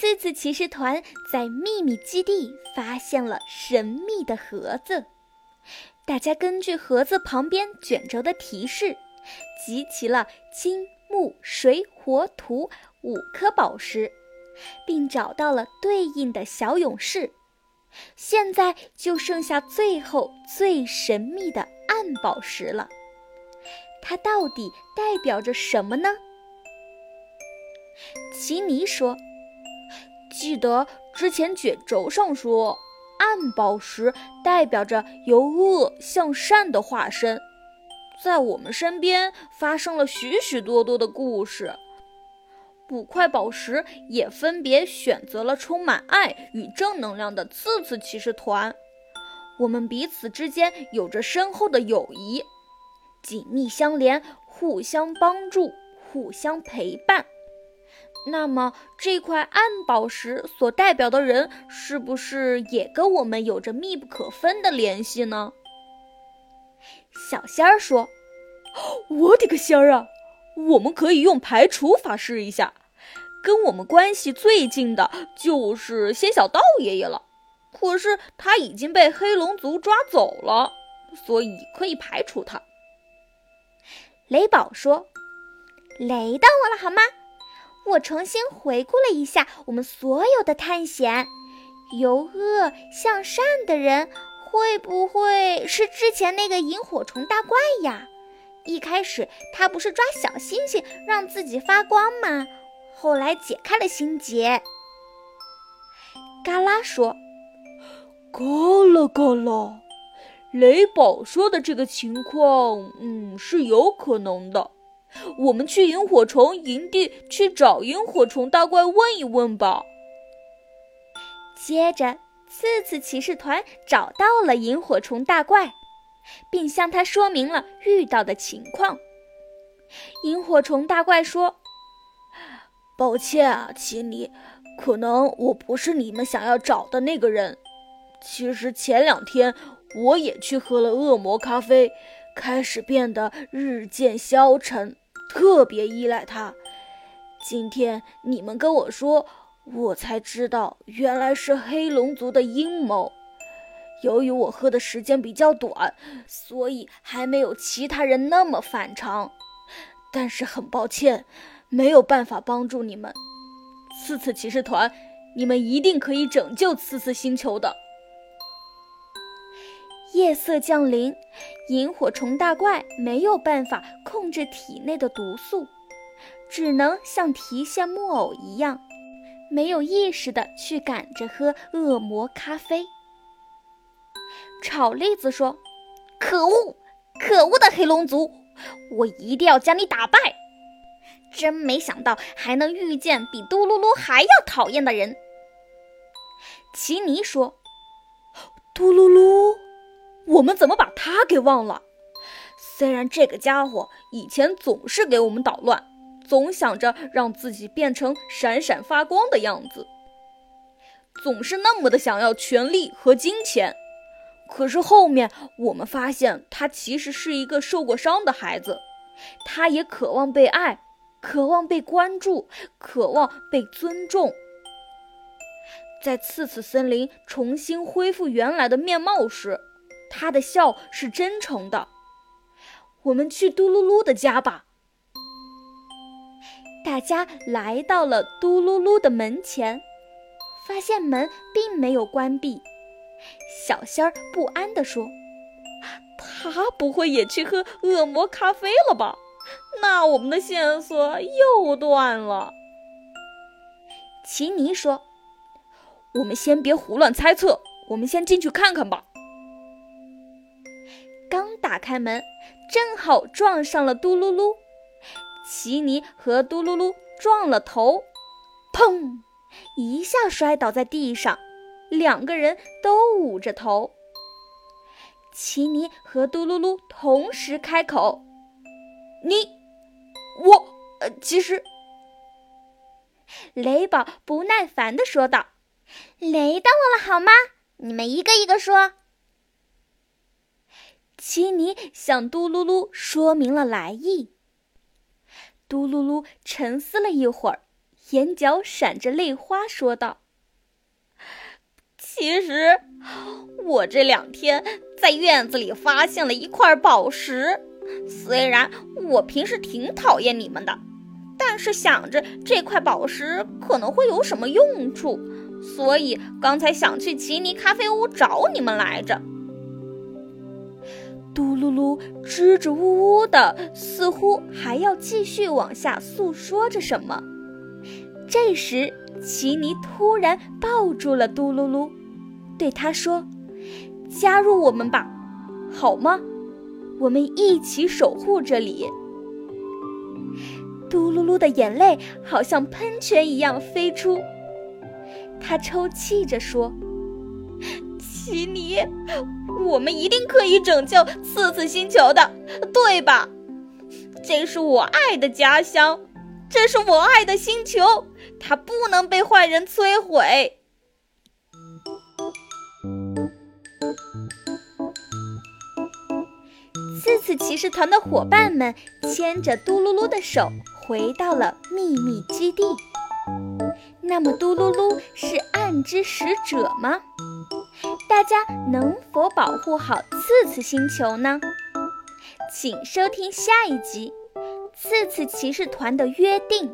次次骑士团在秘密基地发现了神秘的盒子。大家根据盒子旁边卷轴的提示，集齐了金、木、水、火、土五颗宝石，并找到了对应的小勇士。现在就剩下最后最神秘的暗宝石了，它到底代表着什么呢？奇尼说：“记得之前卷轴上说，暗宝石代表着由恶向善的化身。在我们身边发生了许许多多的故事。”五块宝石也分别选择了充满爱与正能量的次次骑士团。我们彼此之间有着深厚的友谊，紧密相连，互相帮助，互相陪伴。那么，这块暗宝石所代表的人，是不是也跟我们有着密不可分的联系呢？小仙儿说：“我的个仙儿啊！我们可以用排除法试一下。”跟我们关系最近的就是仙小道爷爷了，可是他已经被黑龙族抓走了，所以可以排除他。雷宝说：“雷到我了，好吗？我重新回顾了一下我们所有的探险，由恶向善的人会不会是之前那个萤火虫大怪呀？一开始他不是抓小星星让自己发光吗？”后来解开了心结。嘎啦说：“嘎啦嘎啦，雷宝说的这个情况，嗯，是有可能的。我们去萤火虫营地去找萤火虫大怪问一问吧。”接着，次次骑士团找到了萤火虫大怪，并向他说明了遇到的情况。萤火虫大怪说。抱歉啊，奇尼，可能我不是你们想要找的那个人。其实前两天我也去喝了恶魔咖啡，开始变得日渐消沉，特别依赖他。今天你们跟我说，我才知道原来是黑龙族的阴谋。由于我喝的时间比较短，所以还没有其他人那么反常。但是很抱歉。没有办法帮助你们，刺刺骑士团，你们一定可以拯救刺刺星球的。夜色降临，萤火虫大怪没有办法控制体内的毒素，只能像提线木偶一样，没有意识的去赶着喝恶魔咖啡。炒栗子说：“可恶，可恶的黑龙族，我一定要将你打败！”真没想到还能遇见比嘟噜噜还要讨厌的人。奇尼说：“嘟噜噜，我们怎么把他给忘了？虽然这个家伙以前总是给我们捣乱，总想着让自己变成闪闪发光的样子，总是那么的想要权力和金钱。可是后面我们发现，他其实是一个受过伤的孩子，他也渴望被爱。”渴望被关注，渴望被尊重。在次次森林重新恢复原来的面貌时，他的笑是真诚的。我们去嘟噜噜的家吧。大家来到了嘟噜噜的门前，发现门并没有关闭。小仙儿不安地说：“他不会也去喝恶魔咖啡了吧？”那我们的线索又断了。奇尼说：“我们先别胡乱猜测，我们先进去看看吧。”打开门，正好撞上了嘟噜噜。奇尼和嘟噜噜撞了头，砰！一下摔倒在地上，两个人都捂着头。奇尼和嘟噜噜同时开口：“你。”我呃，其实，雷宝不耐烦的说道：“雷到我了，好吗？你们一个一个说。”奇尼向嘟噜噜说明了来意。嘟噜噜沉思了一会儿，眼角闪着泪花，说道：“其实，我这两天在院子里发现了一块宝石。虽然我平时挺讨厌你们的，但是想着这块宝石可能会有什么用处，所以刚才想去奇尼咖啡屋找你们来着。”嘟噜噜支支吾吾的，似乎还要继续往下诉说着什么。这时，奇尼突然抱住了嘟噜噜，对他说：“加入我们吧，好吗？我们一起守护这里。”嘟噜噜的眼泪好像喷泉一样飞出，他抽泣着说。吉尼，我们一定可以拯救次次星球的，对吧？这是我爱的家乡，这是我爱的星球，它不能被坏人摧毁。次次骑士团的伙伴们牵着嘟噜噜的手，回到了秘密基地。那么，嘟噜噜是暗之使者吗？大家能否保护好次次星球呢？请收听下一集《次次骑士团的约定》。